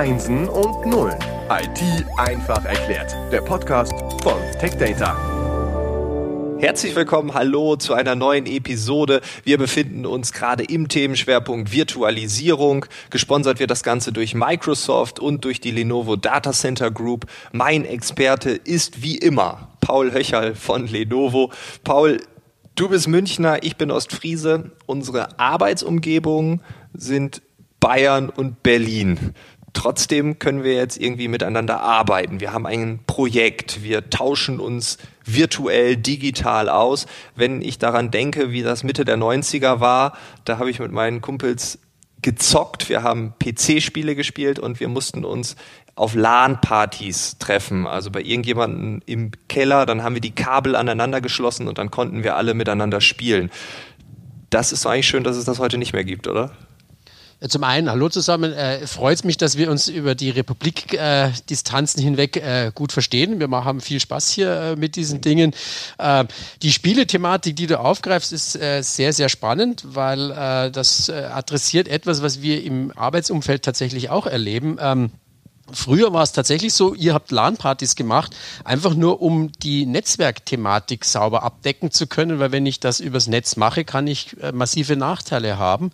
Einsen und Nullen. IT einfach erklärt. Der Podcast von TechData. Herzlich willkommen, hallo zu einer neuen Episode. Wir befinden uns gerade im Themenschwerpunkt Virtualisierung. Gesponsert wird das Ganze durch Microsoft und durch die Lenovo Data Center Group. Mein Experte ist wie immer Paul Höcherl von Lenovo. Paul, du bist Münchner, ich bin Ostfriese. Unsere Arbeitsumgebungen sind Bayern und Berlin. Trotzdem können wir jetzt irgendwie miteinander arbeiten. Wir haben ein Projekt. Wir tauschen uns virtuell, digital aus. Wenn ich daran denke, wie das Mitte der 90er war, da habe ich mit meinen Kumpels gezockt. Wir haben PC-Spiele gespielt und wir mussten uns auf LAN-Partys treffen, also bei irgendjemandem im Keller. Dann haben wir die Kabel aneinander geschlossen und dann konnten wir alle miteinander spielen. Das ist eigentlich schön, dass es das heute nicht mehr gibt, oder? Zum einen, hallo zusammen. Äh, Freut es mich, dass wir uns über die Republik-Distanzen äh, hinweg äh, gut verstehen. Wir haben viel Spaß hier äh, mit diesen Dingen. Äh, die Spielethematik, die du aufgreifst, ist äh, sehr, sehr spannend, weil äh, das äh, adressiert etwas, was wir im Arbeitsumfeld tatsächlich auch erleben. Ähm, Früher war es tatsächlich so, ihr habt LAN-Partys gemacht, einfach nur um die Netzwerkthematik sauber abdecken zu können, weil wenn ich das übers Netz mache, kann ich äh, massive Nachteile haben.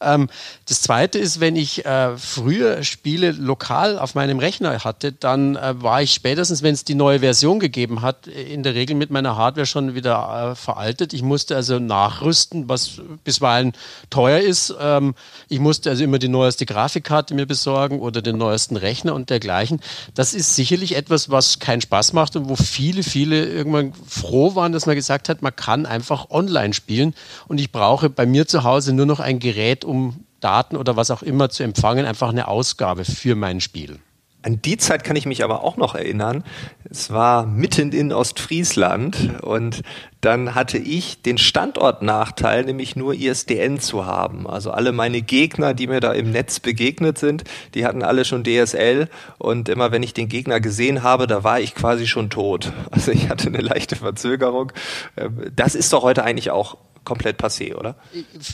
Ähm, das Zweite ist, wenn ich äh, früher Spiele lokal auf meinem Rechner hatte, dann äh, war ich spätestens, wenn es die neue Version gegeben hat, in der Regel mit meiner Hardware schon wieder äh, veraltet. Ich musste also nachrüsten, was bisweilen teuer ist. Ähm, ich musste also immer die neueste Grafikkarte mir besorgen oder den neuesten Rechner und dergleichen. Das ist sicherlich etwas, was keinen Spaß macht und wo viele, viele irgendwann froh waren, dass man gesagt hat, man kann einfach online spielen und ich brauche bei mir zu Hause nur noch ein Gerät, um Daten oder was auch immer zu empfangen, einfach eine Ausgabe für mein Spiel. An die Zeit kann ich mich aber auch noch erinnern. Es war mitten in Ostfriesland und dann hatte ich den Standortnachteil, nämlich nur ISDN zu haben. Also alle meine Gegner, die mir da im Netz begegnet sind, die hatten alle schon DSL und immer wenn ich den Gegner gesehen habe, da war ich quasi schon tot. Also ich hatte eine leichte Verzögerung. Ähm, das ist doch heute eigentlich auch komplett passé, oder?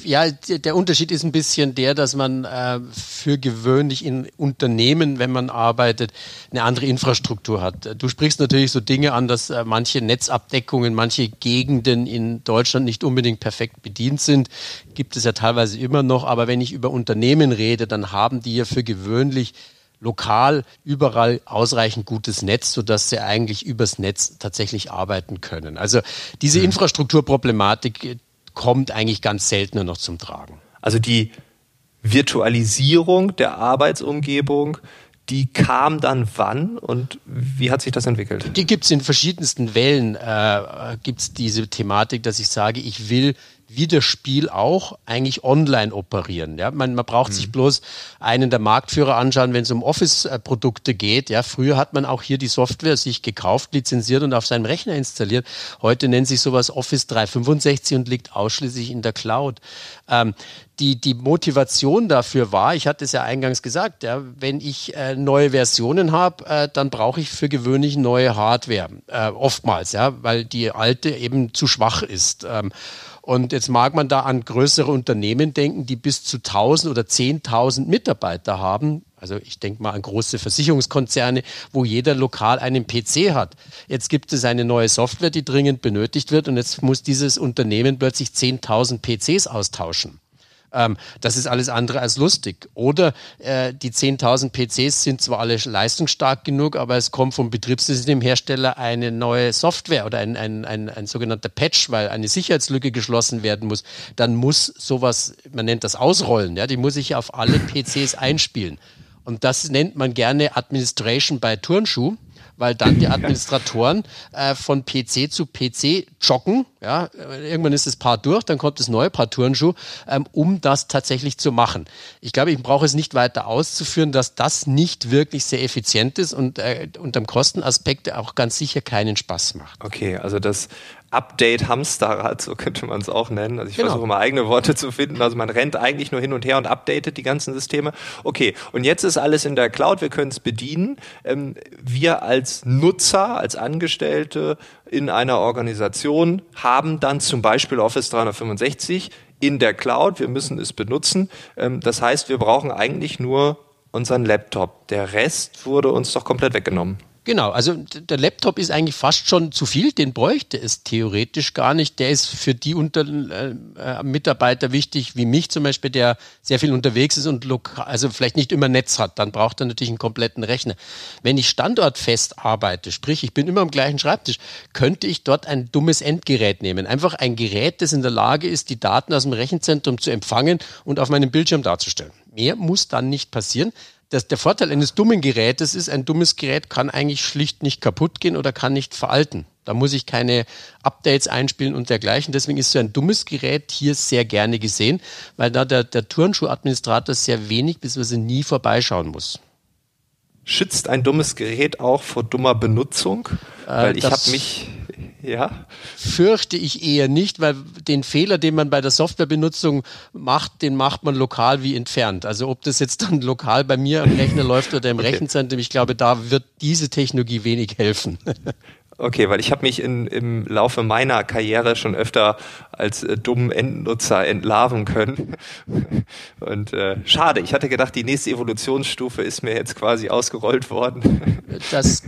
Ja, der Unterschied ist ein bisschen der, dass man äh, für gewöhnlich in Unternehmen, wenn man arbeitet, eine andere Infrastruktur hat. Du sprichst natürlich so Dinge an, dass äh, manche Netzabdeckungen, manche Gegenden in Deutschland nicht unbedingt perfekt bedient sind. Gibt es ja teilweise immer noch. Aber wenn ich über Unternehmen rede, dann haben die ja für gewöhnlich lokal überall ausreichend gutes Netz, sodass sie eigentlich übers Netz tatsächlich arbeiten können. Also diese mhm. Infrastrukturproblematik, kommt eigentlich ganz selten nur noch zum Tragen. Also die Virtualisierung der Arbeitsumgebung, die kam dann wann und wie hat sich das entwickelt? Die gibt es in verschiedensten Wellen, äh, gibt es diese Thematik, dass ich sage, ich will wie das Spiel auch eigentlich online operieren. Ja, man, man braucht mhm. sich bloß einen der Marktführer anschauen, wenn es um Office-Produkte geht. Ja, früher hat man auch hier die Software sich gekauft, lizenziert und auf seinem Rechner installiert. Heute nennt sich sowas Office 365 und liegt ausschließlich in der Cloud. Ähm, die, die Motivation dafür war, ich hatte es ja eingangs gesagt, ja, wenn ich äh, neue Versionen habe, äh, dann brauche ich für gewöhnlich neue Hardware. Äh, oftmals, ja, weil die alte eben zu schwach ist. Ähm, und jetzt mag man da an größere Unternehmen denken, die bis zu 1000 oder 10.000 Mitarbeiter haben. Also ich denke mal an große Versicherungskonzerne, wo jeder lokal einen PC hat. Jetzt gibt es eine neue Software, die dringend benötigt wird und jetzt muss dieses Unternehmen plötzlich 10.000 PCs austauschen. Ähm, das ist alles andere als lustig. Oder äh, die 10.000 PCs sind zwar alle leistungsstark genug, aber es kommt vom Betriebssystemhersteller eine neue Software oder ein, ein, ein, ein sogenannter Patch, weil eine Sicherheitslücke geschlossen werden muss. Dann muss sowas, man nennt das Ausrollen, ja, die muss ich auf alle PCs einspielen. Und das nennt man gerne Administration bei Turnschuh weil dann die Administratoren äh, von PC zu PC joggen. Ja, irgendwann ist das Paar durch, dann kommt das neue Paar Turnschuh, ähm, um das tatsächlich zu machen. Ich glaube, ich brauche es nicht weiter auszuführen, dass das nicht wirklich sehr effizient ist und äh, unterm Kostenaspekt auch ganz sicher keinen Spaß macht. Okay, also das Update-Hamsterrad, so könnte man es auch nennen. Also ich genau. versuche mal eigene Worte zu finden. Also man rennt eigentlich nur hin und her und updatet die ganzen Systeme. Okay, und jetzt ist alles in der Cloud, wir können es bedienen. Ähm, wir als Nutzer, als Angestellte in einer Organisation haben dann zum Beispiel Office 365 in der Cloud. Wir müssen es benutzen. Ähm, das heißt, wir brauchen eigentlich nur unseren Laptop. Der Rest wurde uns doch komplett weggenommen. Genau, also der Laptop ist eigentlich fast schon zu viel, den bräuchte es theoretisch gar nicht. Der ist für die Unter äh, äh, Mitarbeiter wichtig, wie mich zum Beispiel, der sehr viel unterwegs ist und also vielleicht nicht immer Netz hat, dann braucht er natürlich einen kompletten Rechner. Wenn ich standortfest arbeite, sprich ich bin immer am gleichen Schreibtisch, könnte ich dort ein dummes Endgerät nehmen. Einfach ein Gerät, das in der Lage ist, die Daten aus dem Rechenzentrum zu empfangen und auf meinem Bildschirm darzustellen. Mehr muss dann nicht passieren das, der Vorteil eines dummen Gerätes ist, ein dummes Gerät kann eigentlich schlicht nicht kaputt gehen oder kann nicht veralten. Da muss ich keine Updates einspielen und dergleichen. Deswegen ist so ein dummes Gerät hier sehr gerne gesehen, weil da der, der Turnschuhadministrator sehr wenig bzw. nie vorbeischauen muss. Schützt ein dummes Gerät auch vor dummer Benutzung? Äh, weil ich habe mich ja. Fürchte ich eher nicht, weil den Fehler, den man bei der Softwarebenutzung macht, den macht man lokal wie entfernt. Also ob das jetzt dann lokal bei mir am Rechner läuft oder im okay. Rechenzentrum, ich glaube, da wird diese Technologie wenig helfen. Okay, weil ich habe mich in, im Laufe meiner Karriere schon öfter als äh, dummen Endnutzer entlarven können. Und äh, schade, ich hatte gedacht, die nächste Evolutionsstufe ist mir jetzt quasi ausgerollt worden. Das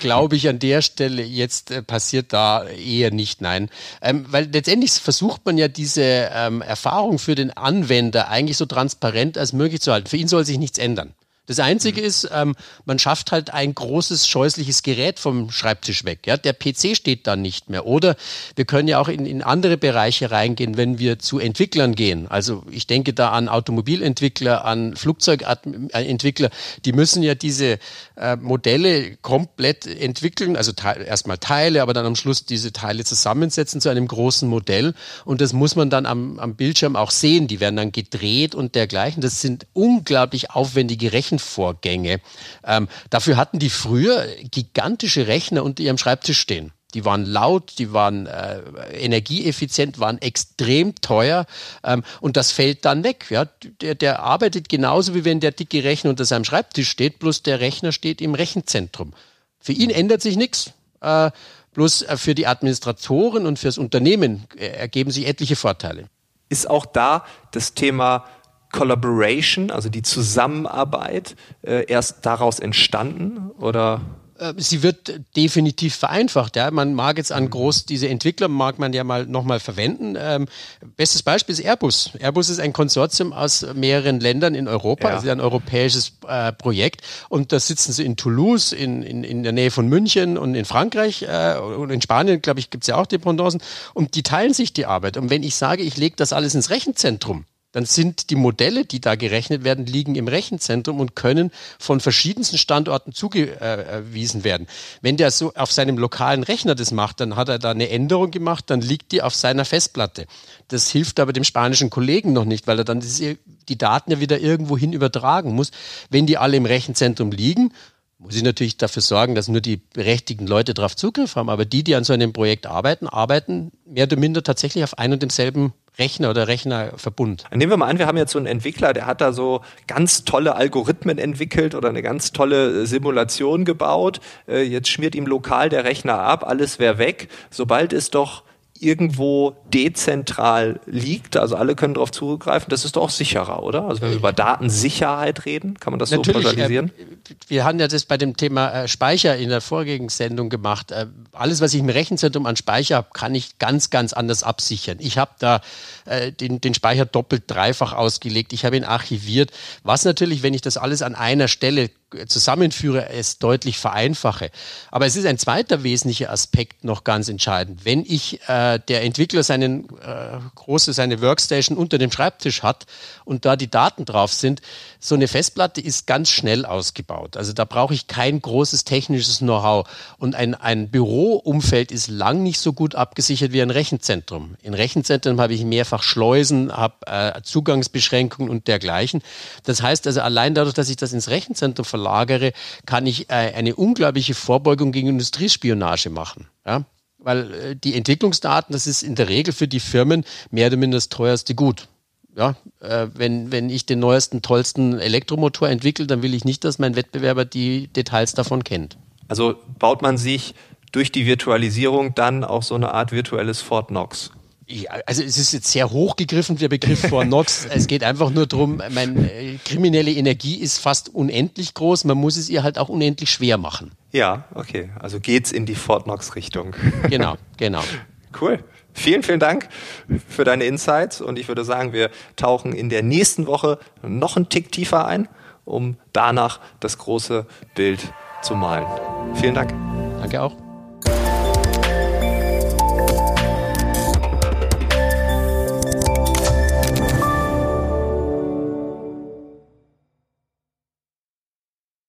glaube ich an der Stelle jetzt äh, passiert da eher nicht, nein. Ähm, weil letztendlich versucht man ja diese ähm, Erfahrung für den Anwender eigentlich so transparent als möglich zu halten. Für ihn soll sich nichts ändern. Das Einzige mhm. ist, ähm, man schafft halt ein großes, scheußliches Gerät vom Schreibtisch weg. Ja? Der PC steht dann nicht mehr. Oder wir können ja auch in, in andere Bereiche reingehen, wenn wir zu Entwicklern gehen. Also ich denke da an Automobilentwickler, an Flugzeugentwickler. Die müssen ja diese äh, Modelle komplett entwickeln, also te erstmal Teile, aber dann am Schluss diese Teile zusammensetzen zu einem großen Modell. Und das muss man dann am, am Bildschirm auch sehen. Die werden dann gedreht und dergleichen. Das sind unglaublich aufwendige Rechen Rechenvorgänge. Ähm, dafür hatten die früher gigantische Rechner unter ihrem Schreibtisch stehen. Die waren laut, die waren äh, energieeffizient, waren extrem teuer ähm, und das fällt dann weg. Ja? Der, der arbeitet genauso wie wenn der dicke Rechner unter seinem Schreibtisch steht, bloß der Rechner steht im Rechenzentrum. Für ihn ändert sich nichts. Äh, bloß äh, für die Administratoren und fürs Unternehmen äh, ergeben sich etliche Vorteile. Ist auch da das Thema Collaboration, also die Zusammenarbeit, äh, erst daraus entstanden oder? Äh, sie wird definitiv vereinfacht. Ja. Man mag jetzt an mhm. groß diese Entwickler mag man ja mal nochmal verwenden. Ähm, bestes Beispiel ist Airbus. Airbus ist ein Konsortium aus mehreren Ländern in Europa, ja. also ein europäisches äh, Projekt. Und da sitzen sie in Toulouse, in, in, in der Nähe von München und in Frankreich äh, und in Spanien, glaube ich, gibt es ja auch Dependancen. Und die teilen sich die Arbeit. Und wenn ich sage, ich lege das alles ins Rechenzentrum, dann sind die Modelle, die da gerechnet werden, liegen im Rechenzentrum und können von verschiedensten Standorten zugewiesen werden. Wenn der so auf seinem lokalen Rechner das macht, dann hat er da eine Änderung gemacht, dann liegt die auf seiner Festplatte. Das hilft aber dem spanischen Kollegen noch nicht, weil er dann die Daten ja wieder irgendwohin übertragen muss. Wenn die alle im Rechenzentrum liegen, muss ich natürlich dafür sorgen, dass nur die berechtigten Leute darauf Zugriff haben. Aber die, die an so einem Projekt arbeiten, arbeiten mehr oder minder tatsächlich auf ein und demselben Rechner oder Rechnerverbund. Nehmen wir mal an, wir haben jetzt so einen Entwickler, der hat da so ganz tolle Algorithmen entwickelt oder eine ganz tolle äh, Simulation gebaut. Äh, jetzt schmiert ihm lokal der Rechner ab, alles wäre weg. Sobald es doch irgendwo dezentral liegt, also alle können darauf zugreifen, das ist doch auch sicherer, oder? Also wenn wir über Datensicherheit reden, kann man das Natürlich, so pauschalisieren? Äh, wir haben ja das bei dem Thema äh, Speicher in der vorigen Sendung gemacht. Äh, alles, was ich im Rechenzentrum an Speicher habe, kann ich ganz, ganz anders absichern. Ich habe da äh, den, den Speicher doppelt, dreifach ausgelegt. Ich habe ihn archiviert. Was natürlich, wenn ich das alles an einer Stelle zusammenführe, es deutlich vereinfache. Aber es ist ein zweiter wesentlicher Aspekt noch ganz entscheidend. Wenn ich äh, der Entwickler seinen äh, große seine Workstation unter dem Schreibtisch hat und da die Daten drauf sind, so eine Festplatte ist ganz schnell ausgebaut. Also da brauche ich kein großes technisches Know-how. Und ein, ein Büroumfeld ist lang nicht so gut abgesichert wie ein Rechenzentrum. In Rechenzentren habe ich mehrfach Schleusen, habe äh, Zugangsbeschränkungen und dergleichen. Das heißt also allein dadurch, dass ich das ins Rechenzentrum verlagere, kann ich äh, eine unglaubliche Vorbeugung gegen Industriespionage machen. Ja? Weil äh, die Entwicklungsdaten, das ist in der Regel für die Firmen mehr oder minder das teuerste Gut. Ja, äh, wenn, wenn ich den neuesten, tollsten Elektromotor entwickle, dann will ich nicht, dass mein Wettbewerber die Details davon kennt. Also baut man sich durch die Virtualisierung dann auch so eine Art virtuelles Fort Knox Ja, also es ist jetzt sehr hochgegriffen, der Begriff Fort Knox. es geht einfach nur darum, meine äh, kriminelle Energie ist fast unendlich groß, man muss es ihr halt auch unendlich schwer machen. Ja, okay. Also geht's in die Fort Knox-Richtung. Genau, genau. Cool. Vielen, vielen Dank für deine Insights und ich würde sagen, wir tauchen in der nächsten Woche noch einen Tick tiefer ein, um danach das große Bild zu malen. Vielen Dank. Danke auch.